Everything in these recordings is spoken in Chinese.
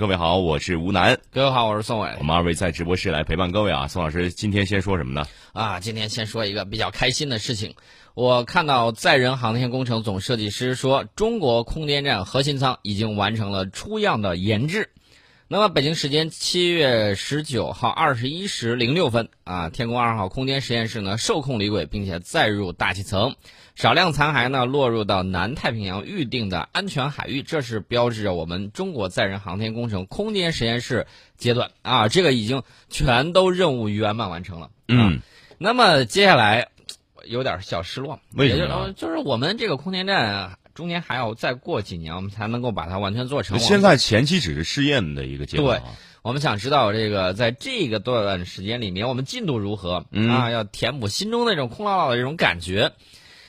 各位好，我是吴楠。各位好，我是宋伟。我们二位在直播室来陪伴各位啊。宋老师，今天先说什么呢？啊，今天先说一个比较开心的事情。我看到载人航天工程总设计师说，中国空间站核心舱已经完成了初样的研制。那么，北京时间七月十九号二十一时零六分啊，天宫二号空间实验室呢受控离轨，并且载入大气层，少量残骸呢落入到南太平洋预定的安全海域，这是标志着我们中国载人航天工程空间实验室阶段啊，这个已经全都任务圆满完成了。嗯，那么接下来有点小失落，为什么？就是我们这个空间站。中间还要再过几年，我们才能够把它完全做成。现在前期只是试验的一个阶段。对，我们想知道这个在这个段时间里面，我们进度如何啊？要填补心中那种空落落的这种感觉。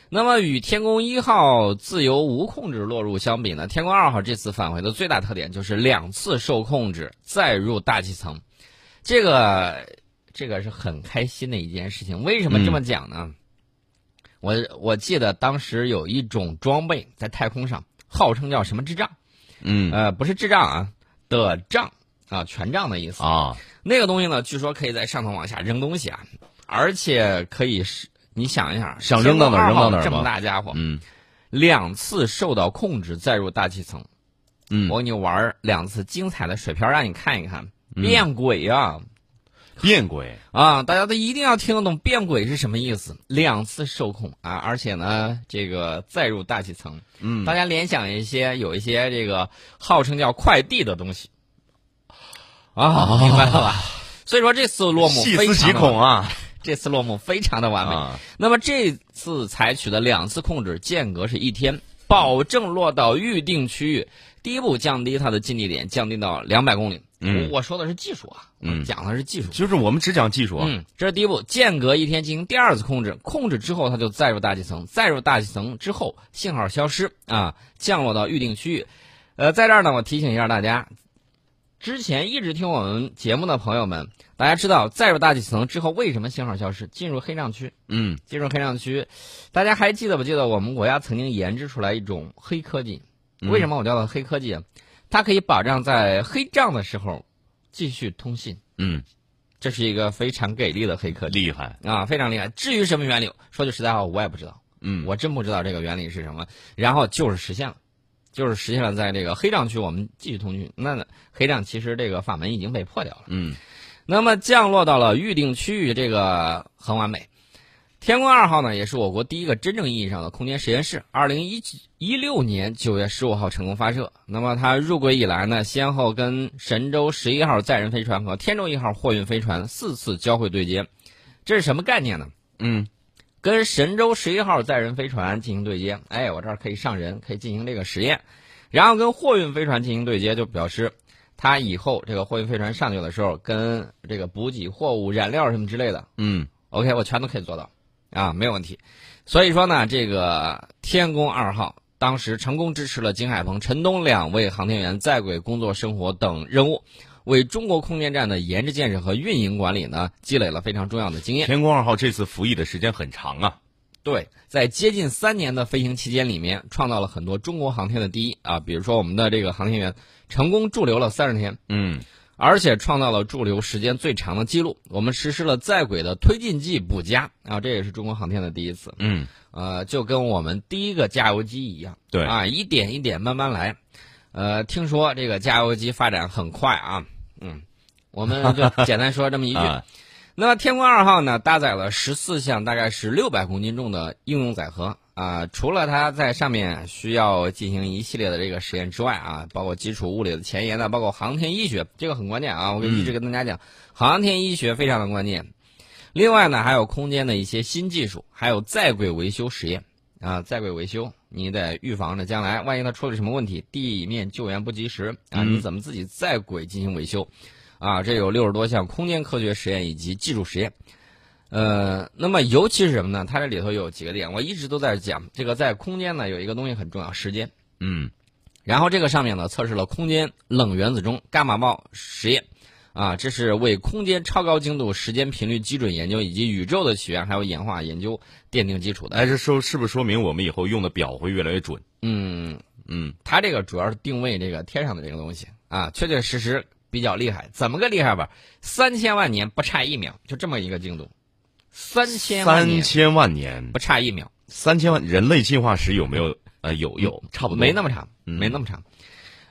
那么与天宫一号自由无控制落入相比呢？天宫二号这次返回的最大特点就是两次受控制再入大气层，这个这个是很开心的一件事情。为什么这么讲呢？我我记得当时有一种装备在太空上，号称叫什么智障，嗯，呃，不是智障啊，的障啊，权杖的意思啊。那个东西呢，据说可以在上头往下扔东西啊，而且可以是，你想一下，想扔到哪扔到哪这么大家伙，嗯，两次受到控制再入大气层，嗯，我给你玩两次精彩的水漂让你看一看，变鬼啊。变轨啊！大家都一定要听得懂变轨是什么意思。两次受控啊，而且呢，这个再入大气层。嗯，大家联想一些，有一些这个号称叫快递的东西啊，明白了吧？所以说这次落幕，细思极恐啊！这次落幕非常的完美。那么这次采取的两次控制间隔是一天，保证落到预定区域。第一步降低它的近地点，降低到两百公里。嗯，我说的是技术啊，嗯，讲的是技术，就是我们只讲技术。嗯，这是第一步，间隔一天进行第二次控制，控制之后它就再入大气层，再入大气层之后信号消失啊，降落到预定区域。呃，在这儿呢，我提醒一下大家，之前一直听我们节目的朋友们，大家知道再入大气层之后为什么信号消失，进入黑障区？嗯，进入黑障区，大家还记得不记得我们国家曾经研制出来一种黑科技？为什么我叫它黑科技？它可以保障在黑障的时候继续通信。嗯，这是一个非常给力的黑科技，厉害啊，非常厉害。至于什么原理，说句实在话，我也不知道。嗯，我真不知道这个原理是什么。然后就是实现了，就是实现了在这个黑障区我们继续通讯。那黑障其实这个法门已经被破掉了。嗯，那么降落到了预定区域，这个很完美。天宫二号呢，也是我国第一个真正意义上的空间实验室。二零一一六年九月十五号成功发射。那么它入轨以来呢，先后跟神舟十一号载人飞船和天舟一号货运飞船四次交会对接。这是什么概念呢？嗯，跟神舟十一号载人飞船进行对接，哎，我这儿可以上人，可以进行这个实验。然后跟货运飞船进行对接，就表示它以后这个货运飞船上去的时候，跟这个补给货物、燃料什么之类的，嗯，OK，我全都可以做到。啊，没有问题。所以说呢，这个天宫二号当时成功支持了金海鹏、陈冬两位航天员在轨工作、生活等任务，为中国空间站的研制建设和运营管理呢积累了非常重要的经验。天宫二号这次服役的时间很长啊，对，在接近三年的飞行期间里面，创造了很多中国航天的第一啊，比如说我们的这个航天员成功驻留了三十天，嗯。而且创造了驻留时间最长的记录。我们实施了在轨的推进剂补加啊，这也是中国航天的第一次。嗯，呃，就跟我们第一个加油机一样，对啊，一点一点慢慢来。呃，听说这个加油机发展很快啊，嗯，我们就简单说这么一句。那么天宫二号呢，搭载了十四项大概是六百公斤重的应用载荷。啊，除了它在上面需要进行一系列的这个实验之外啊，包括基础物理的前沿的，包括航天医学，这个很关键啊。我一直跟大家讲，航天医学非常的关键。另外呢，还有空间的一些新技术，还有在轨维修实验啊，在轨维修你得预防着将来万一它出了什么问题，地面救援不及时啊，你怎么自己在轨进行维修啊？这有六十多项空间科学实验以及技术实验。呃，那么尤其是什么呢？它这里头有几个点，我一直都在讲这个，在空间呢有一个东西很重要，时间。嗯，然后这个上面呢测试了空间冷原子钟伽马暴实验，啊，这是为空间超高精度时间频率基准研究以及宇宙的起源还有演化研究奠定基础的。哎，这说是不是说明我们以后用的表会越来越准？嗯嗯，它这个主要是定位这个天上的这个东西啊，确确实实比较厉害。怎么个厉害吧？三千万年不差一秒，就这么一个精度。三千万三千万年不差一秒，三千万人类进化史有没有？呃，有有，差不多没那么长，没那么长。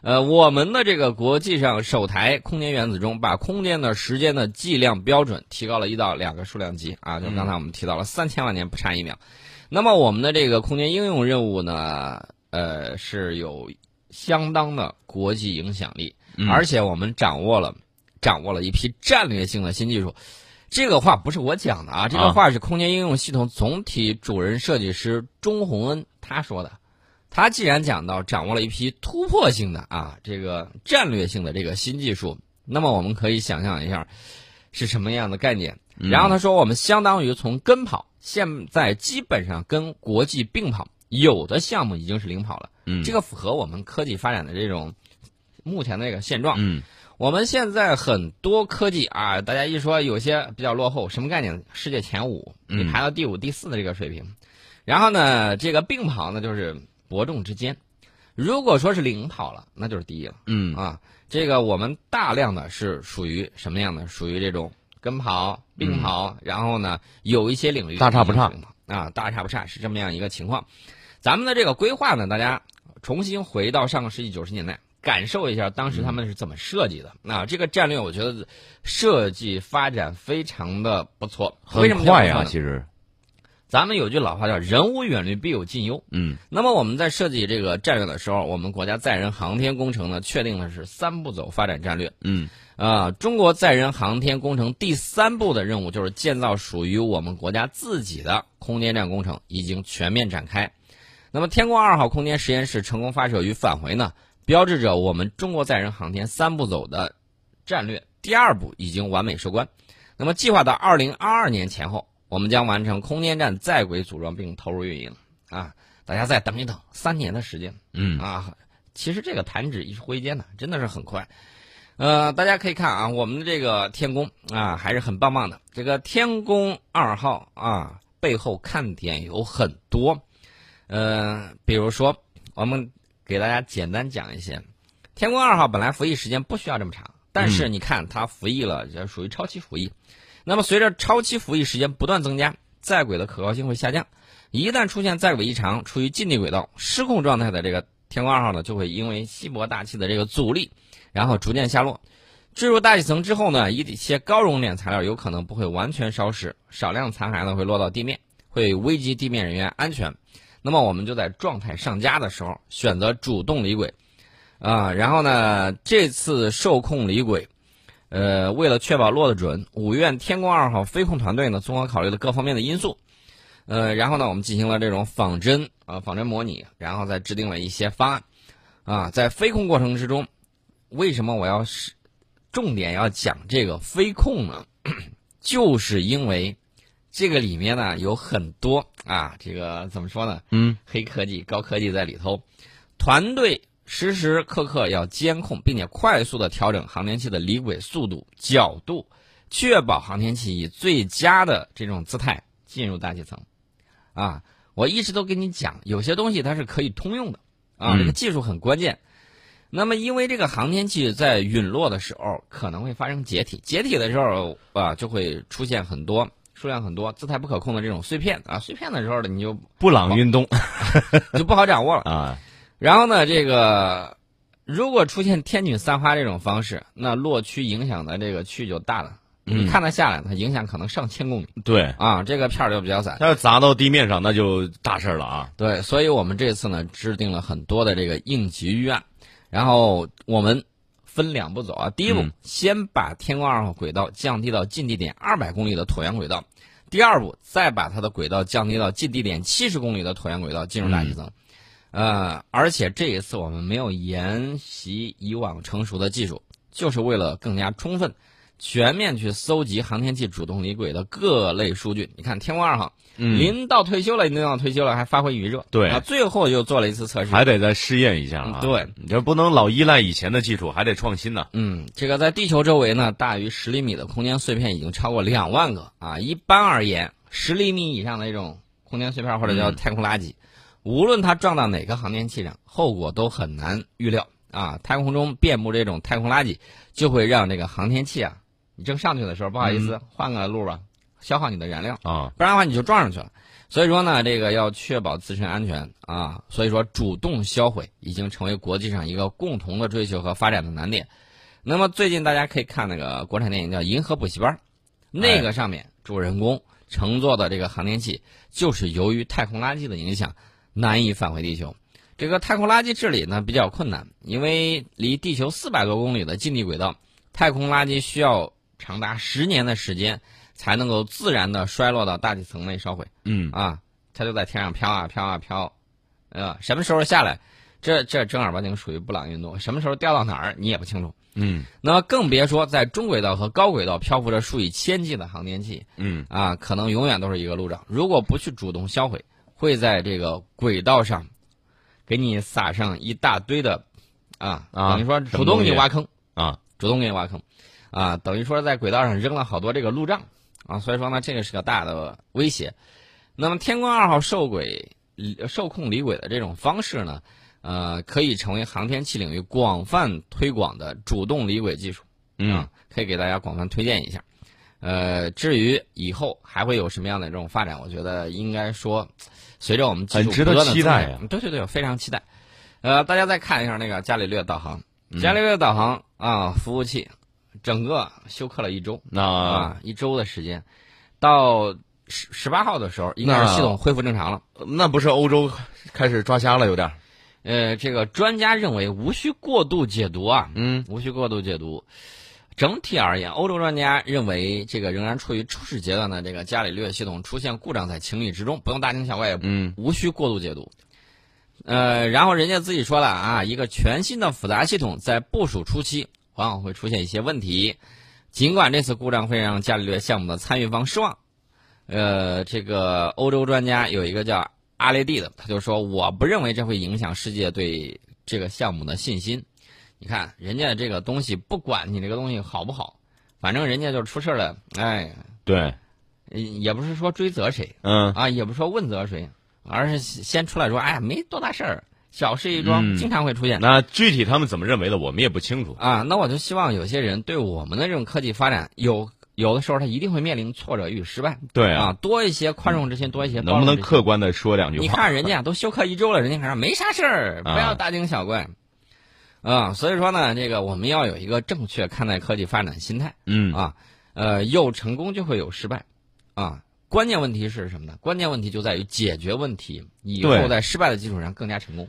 呃，我们的这个国际上首台空间原子钟把空间的时间的计量标准提高了一到两个数量级啊，就刚才我们提到了三千万年不差一秒。那么我们的这个空间应用任务呢，呃，是有相当的国际影响力，而且我们掌握了掌握了一批战略性的新技术。这个话不是我讲的啊，这个话是空间应用系统总体主任设计师钟洪恩他说的。他既然讲到掌握了一批突破性的啊这个战略性的这个新技术，那么我们可以想象一下是什么样的概念。然后他说，我们相当于从跟跑，现在基本上跟国际并跑，有的项目已经是领跑了。嗯，这个符合我们科技发展的这种目前的这个现状。嗯。我们现在很多科技啊，大家一说有些比较落后，什么概念？世界前五，你排到第五、第四的这个水平。然后呢，这个并跑呢，就是伯仲之间。如果说是领跑了，那就是第一了。嗯啊，这个我们大量的是属于什么样的？属于这种跟跑、并跑，然后呢，有一些领域大差不差啊，大差不差是这么样一个情况。咱们的这个规划呢，大家重新回到上个世纪九十年代。感受一下当时他们是怎么设计的啊？这个战略我觉得设计发展非常的不错，很快呀。其实，咱们有句老话叫“人无远虑，必有近忧”。嗯，那么我们在设计这个战略的时候，我们国家载人航天工程呢，确定的是三步走发展战略。嗯，啊，中国载人航天工程第三步的任务就是建造属于我们国家自己的空间站工程，已经全面展开。那么，天宫二号空间实验室成功发射与返回呢？标志着我们中国载人航天三步走的战略第二步已经完美收官。那么，计划到二零二二年前后，我们将完成空间站在轨组装并投入运营。啊，大家再等一等，三年的时间。嗯啊，其实这个弹指一挥间呢，真的是很快。呃，大家可以看啊，我们的这个天宫啊，还是很棒棒的。这个天宫二号啊，背后看点有很多。呃，比如说我们。给大家简单讲一些，天宫二号本来服役时间不需要这么长，但是你看它服役了，就属于超期服役。那么随着超期服役时间不断增加，在轨的可靠性会下降。一旦出现在轨异常，处于近地轨道失控状态的这个天宫二号呢，就会因为稀薄大气的这个阻力，然后逐渐下落。坠入大气层之后呢，一些高熔点材料有可能不会完全烧蚀，少量残骸呢会落到地面，会危及地面人员安全。那么我们就在状态上佳的时候选择主动离轨，啊，然后呢，这次受控离轨，呃，为了确保落得准，五院天宫二号飞控团队呢，综合考虑了各方面的因素，呃，然后呢，我们进行了这种仿真啊，仿真模拟，然后再制定了一些方案，啊，在飞控过程之中，为什么我要是重点要讲这个飞控呢？就是因为。这个里面呢有很多啊，这个怎么说呢？嗯，黑科技、高科技在里头，团队时时刻刻要监控，并且快速的调整航天器的离轨速度、角度，确保航天器以最佳的这种姿态进入大气层。啊，我一直都跟你讲，有些东西它是可以通用的啊，这个技术很关键。那么，因为这个航天器在陨落的时候可能会发生解体，解体的时候啊，就会出现很多。数量很多、姿态不可控的这种碎片啊，碎片的时候呢，你就布朗运动 就不好掌握了啊。然后呢，这个如果出现天女散花这种方式，那落区影响的这个区就大了。你看它下来，它影响可能上千公里。对啊，这个片儿就比较散。它要砸到地面上，那就大事了啊。对，所以我们这次呢制定了很多的这个应急预案，然后我们。分两步走啊，第一步先把天宫二号轨道降低到近地点二百公里的椭圆轨道，第二步再把它的轨道降低到近地点七十公里的椭圆轨道进入大气层，呃，而且这一次我们没有沿袭以往成熟的技术，就是为了更加充分。全面去搜集航天器主动离轨的各类数据。你看，天宫二号，临到退休了，临到退休了还发挥余热。对啊，最后又做了一次测试，还得再试验一下啊。对，你这不能老依赖以前的技术，还得创新呢。嗯，这个在地球周围呢，大于十厘米的空间碎片已经超过两万个啊。一般而言，十厘米以上的这种空间碎片或者叫太空垃圾，无论它撞到哪个航天器上，后果都很难预料啊，太空中遍布这种太空垃圾，就会让这个航天器啊，你正上去的时候，不好意思，换个路吧，消耗你的燃料啊，不然的话你就撞上去了。所以说呢，这个要确保自身安全啊，所以说主动销毁已经成为国际上一个共同的追求和发展的难点。那么最近大家可以看那个国产电影叫《银河补习班》，那个上面主人公乘坐的这个航天器，就是由于太空垃圾的影响，难以返回地球。这个太空垃圾治理呢比较困难，因为离地球四百多公里的近地轨道，太空垃圾需要长达十年的时间才能够自然的衰落到大气层内烧毁。嗯啊，它就在天上飘啊飘啊飘，呃，什么时候下来，这这正儿八经属于布朗运动，什么时候掉到哪儿你也不清楚。嗯，那么更别说在中轨道和高轨道漂浮着数以千计的航天器，嗯啊，可能永远都是一个路障。如果不去主动销毁，会在这个轨道上给你撒上一大堆的，啊，啊等于说主动给你挖坑啊，主动给你挖坑，啊，等于说在轨道上扔了好多这个路障啊，所以说呢，这个是个大的威胁。那么天宫二号受轨受控离轨的这种方式呢，呃，可以成为航天器领域广泛推广的主动离轨技术。嗯啊，可以给大家广泛推荐一下。呃，至于以后还会有什么样的这种发展，我觉得应该说，随着我们技术很值得不断的期待呀对对对，非常期待。呃，大家再看一下那个伽利略导航，嗯伽利略导航啊，服务器整个休克了一周那啊，一周的时间，到十十八号的时候，应该是系统恢复正常了。那不是欧洲开始抓瞎了，有点呃，这个专家认为无需过度解读啊，嗯无需过度解读。整体而言，欧洲专家认为这个仍然处于初始阶段的这个伽利略系统出现故障在情理之中，不用大惊小怪，也嗯无需过度解读。呃，然后人家自己说了啊，一个全新的复杂系统在部署初期往往会出现一些问题，尽管这次故障会让伽利略项目的参与方失望。呃，这个欧洲专家有一个叫阿雷蒂的，他就说我不认为这会影响世界对这个项目的信心。你看人家这个东西，不管你这个东西好不好，反正人家就出事了，哎，对，也不是说追责谁，嗯啊，也不是说问责谁，而是先出来说，哎呀，没多大事儿，小事一桩，嗯经常会出现。那具体他们怎么认为的，我们也不清楚。啊，那我就希望有些人对我们的这种科技发展有有的时候他一定会面临挫折与失败对啊，，多一些宽容之心，多一些包能不能客观的说两句话？你看人家都休克一周了，人家还说没啥事儿，不啊要大惊小怪。啊，所以说呢，这个我们要有一个正确看待科技发展的心态嗯啊。呃，有成功就会有失败，啊，关键问题是什么呢？关键问题就在于解决问题，以后在失败的基础上更加成功。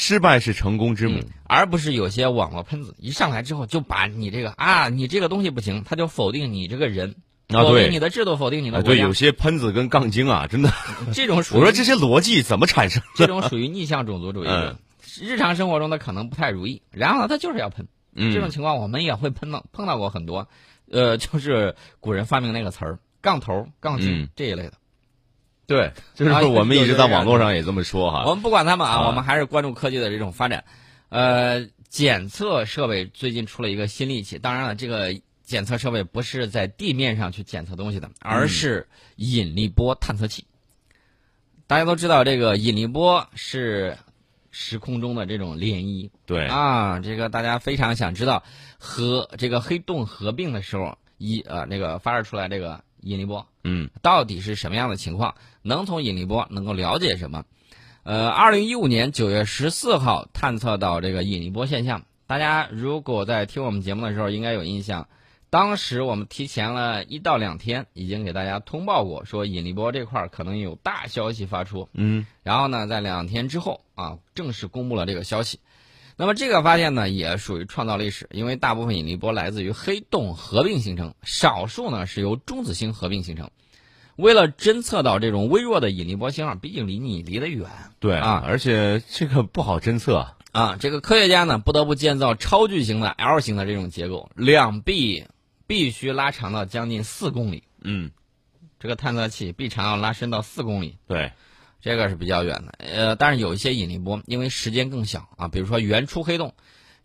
失败是成功之母。嗯，而不是有些网络喷子一上来之后就把你这个啊，你这个东西不行，他就否定你这个人，啊，否定你的制度，否定你啊，对，的国家。有些喷子跟杠精啊，真的，这种属于 我说这些逻辑怎么产生这？种属于逆向种族主义嗯。日常生活中的可能不太如意，然后呢，他就是要喷。嗯，这种情况我们也会碰到碰到过很多，呃，就是古人发明那个词儿“杠头”“杠精”嗯这一类的。对，就是啊我们一直在网络上也这么说哈。我们不管他们啊，啊我们还是关注科技的这种发展。呃，检测设备最近出了一个新利器，当然了，这个检测设备不是在地面上去检测东西的，而是引力波探测器。大家都知道，这个引力波是时空中的这种涟漪对，啊，这个大家非常想知道和这个黑洞合并的时候，一呃那个发射出来这个引力波，嗯到底是什么样的情况？能从引力波能够了解什么？呃，二零一五年九月十四号探测到这个引力波现象。大家如果在听我们节目的时候，应该有印象，当时我们提前了一到两天，已经给大家通报过，说引力波这块儿可能有大消息发出。嗯然后呢，在两天之后啊，正式公布了这个消息。那么这个发现呢，也属于创造历史，因为大部分引力波来自于黑洞合并形成，少数呢是由中子星合并形成。为了侦测到这种微弱的引力波信号，毕竟离你离得远对啊而且这个不好侦测。啊，这个科学家呢不得不建造超巨型的 L 型的这种结构，两臂必须拉长到将近四公里，嗯，这个探测器臂长要拉伸到四公里。对，这个是比较远的，呃，但是有一些引力波，因为时间更小啊，比如说原初黑洞，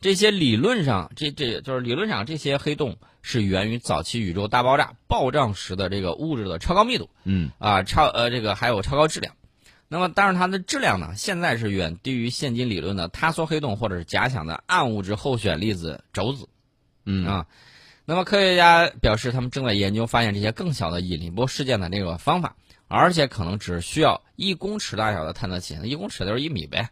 这些理论上，这这就是理论上这些黑洞是源于早期宇宙大爆炸爆炸时的这个物质的超高密度嗯。啊，超呃这个还有超高质量。那么，当然它的质量呢，现在是远低于现今理论的塌缩黑洞或者是假想的暗物质候选粒子轴子。嗯。啊，那么科学家表示，他们正在研究发现这些更小的引力波事件的这个方法，而且可能只需要一公尺大小的探测器，一公尺就是一米呗，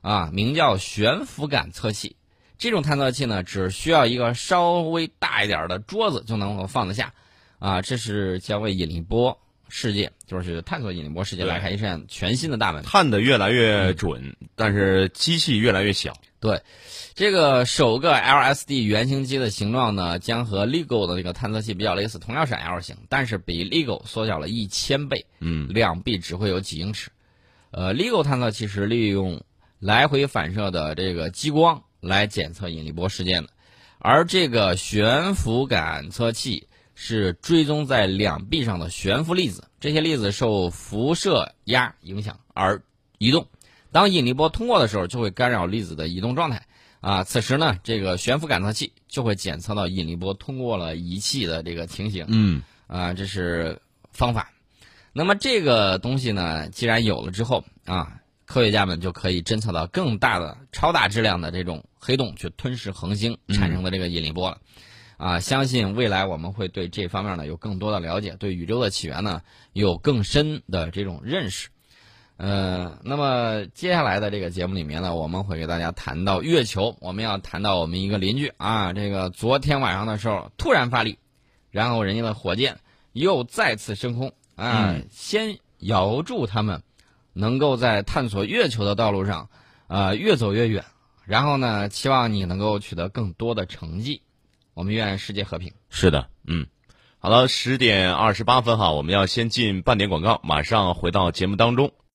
啊，名叫悬浮感测器。这种探测器呢，只需要一个稍微大一点的桌子就能够放得下，啊，这是将为引力波世界，就是探索引力波世界打开一扇全新的大门。探得越来越准，但是机器越来越小。对，这个首个 LSD 原型机的形状呢，将和 LIGO 的这个探测器比较类似，同样是 L 型，但是比 LIGO 缩小了一千倍，嗯两臂只会有几英尺。呃，LIGO 探测器是利用来回反射的这个激光来检测引力波事件的，而这个悬浮感测器是追踪在两臂上的悬浮粒子，这些粒子受辐射压影响而移动。当引力波通过的时候，就会干扰粒子的移动状态。啊，此时呢，这个悬浮感测器就会检测到引力波通过了仪器的这个情形。嗯啊，这是方法。那么这个东西呢，既然有了之后啊，科学家们就可以侦测到更大的、超大质量的这种黑洞去吞噬恒星产生的这个引力波了。啊，相信未来我们会对这方面呢有更多的了解，对宇宙的起源呢有更深的这种认识。呃，那么接下来的这个节目里面呢，我们会给大家谈到月球，我们要谈到我们一个邻居啊，这个昨天晚上的时候突然发力，然后人家的火箭又再次升空啊，嗯先遥祝他们能够在探索月球的道路上，呃，越走越远，然后呢，期望你能够取得更多的成绩，我们愿世界和平。是的，嗯。好了，十点二十八分哈，我们要先进半点广告，马上回到节目当中。